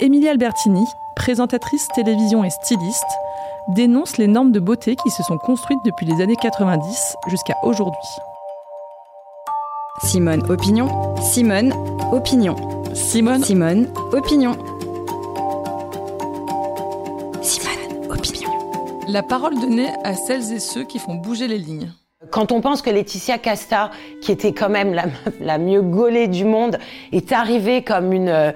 Emilie Albertini, présentatrice télévision et styliste, dénonce les normes de beauté qui se sont construites depuis les années 90 jusqu'à aujourd'hui. Simone Opinion, Simone Opinion, Simone, Simone Opinion. Simone Opinion. La parole donnée à celles et ceux qui font bouger les lignes. Quand on pense que Laetitia Casta, qui était quand même la, la mieux gaulée du monde, est arrivée comme une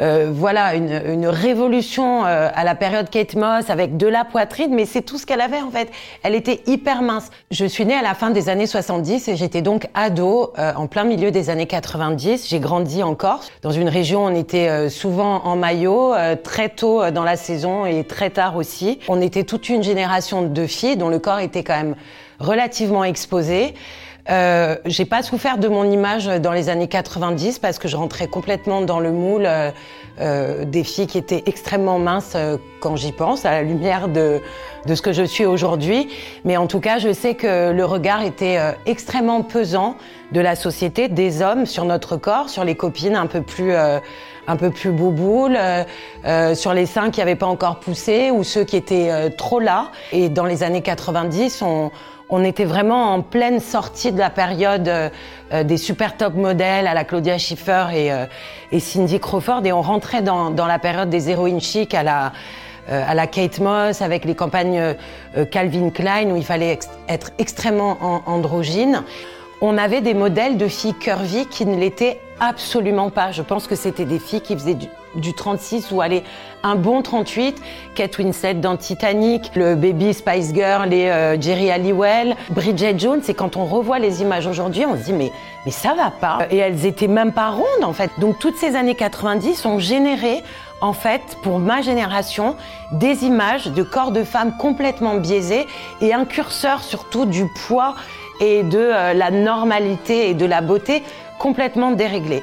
euh, voilà une, une révolution euh, à la période Kate Moss avec de la poitrine, mais c'est tout ce qu'elle avait en fait. Elle était hyper mince. Je suis née à la fin des années 70 et j'étais donc ado euh, en plein milieu des années 90. J'ai grandi en Corse, dans une région où on était souvent en maillot, très tôt dans la saison et très tard aussi. On était toute une génération de filles dont le corps était quand même relativement exposé. Euh, j'ai pas souffert de mon image dans les années 90 parce que je rentrais complètement dans le moule euh, euh, des filles qui étaient extrêmement minces euh, quand j'y pense, à la lumière de, de ce que je suis aujourd'hui. Mais en tout cas, je sais que le regard était euh, extrêmement pesant de la société, des hommes sur notre corps, sur les copines un peu plus un peu plus bouboules, euh, sur les seins qui n'avaient pas encore poussé ou ceux qui étaient trop là. Et dans les années 90, on, on était vraiment en pleine sortie de la période euh, des super top modèles à la Claudia Schiffer et, euh, Cindy Crawford et on rentrait dans, la période des héroïnes chic à la, euh, Kate Moss avec les campagnes Calvin Klein où il fallait être extrêmement androgyne. On avait des modèles de filles curvy qui ne l'étaient absolument pas. Je pense que c'était des filles qui faisaient du, du 36 ou aller un bon 38. Kate Winslet dans Titanic, le Baby Spice Girl et euh, Jerry Halliwell, Bridget Jones. Et quand on revoit les images aujourd'hui, on se dit mais mais ça va pas. Et elles étaient même pas rondes en fait. Donc toutes ces années 90 ont généré en fait, pour ma génération, des images de corps de femmes complètement biaisés et un curseur surtout du poids et de euh, la normalité et de la beauté complètement déréglé.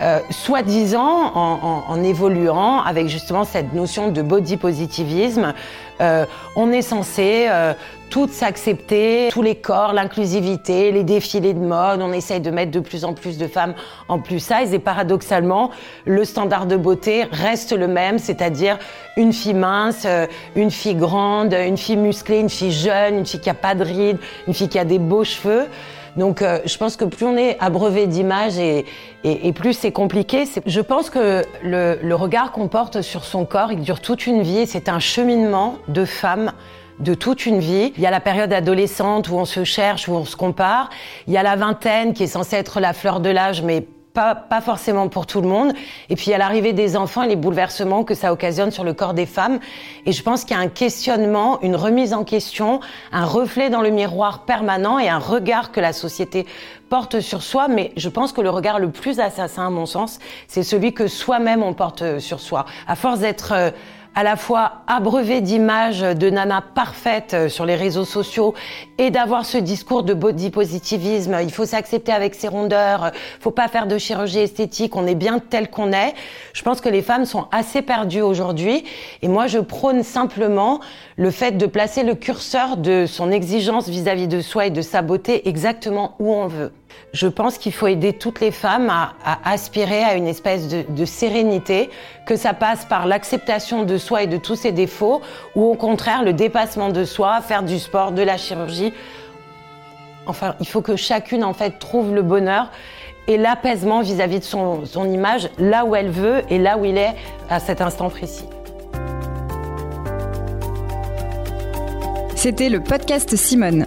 Euh, soi-disant en, en, en, évoluant avec justement cette notion de body positivisme, euh, on est censé euh, toutes s'accepter, tous les corps, l'inclusivité, les défilés de mode, on essaye de mettre de plus en plus de femmes en plus size et paradoxalement, le standard de beauté reste le même, c'est-à-dire une fille mince, euh, une fille grande, une fille musclée, une fille jeune, une fille qui a pas de rides, une fille qui a des beaux cheveux. Donc euh, je pense que plus on est abreuvé d'images et, et, plus c'est compliqué. Je pense que le, le regard qu'on porte sur son corps, il dure toute une vie. C'est un cheminement de femme de toute une vie. Il y a la période adolescente où on se cherche, où on se compare. Il y a la vingtaine qui est censée être la fleur de l'âge, mais pas, forcément pour tout le monde. Et puis à l'arrivée des enfants et les bouleversements que ça occasionne sur le corps des femmes. Et je pense qu'il y a un questionnement, une remise en question, un reflet dans le miroir permanent et un regard que la société porte sur soi. Mais je pense que le regard le plus assassin, à mon sens, c'est celui que soi-même on porte sur soi. À force d'être euh, à la fois abreuvé d'images de nana parfaites euh, sur les réseaux sociaux et d'avoir ce discours de body positivisme. Il faut s'accepter avec ses rondeurs, faut pas faire de chirurgie esthétique, on est bien tel qu'on est. Je pense que les femmes sont assez perdues aujourd'hui et moi je prône simplement le fait de placer le curseur de son exigence vis-à-vis -vis de soi et de sa beauté exactement où on veut. Je pense qu'il faut aider toutes les femmes à, aspirer à une espèce de, de, sérénité, que ça passe par l'acceptation de soi et de tous ses défauts, ou au contraire le dépassement de soi, faire du sport, de la chirurgie. Enfin, il faut que chacune en fait trouve le bonheur et l'apaisement vis-à-vis de son, son image là où elle veut et là où il est à cet instant précis. C'était le podcast Simone.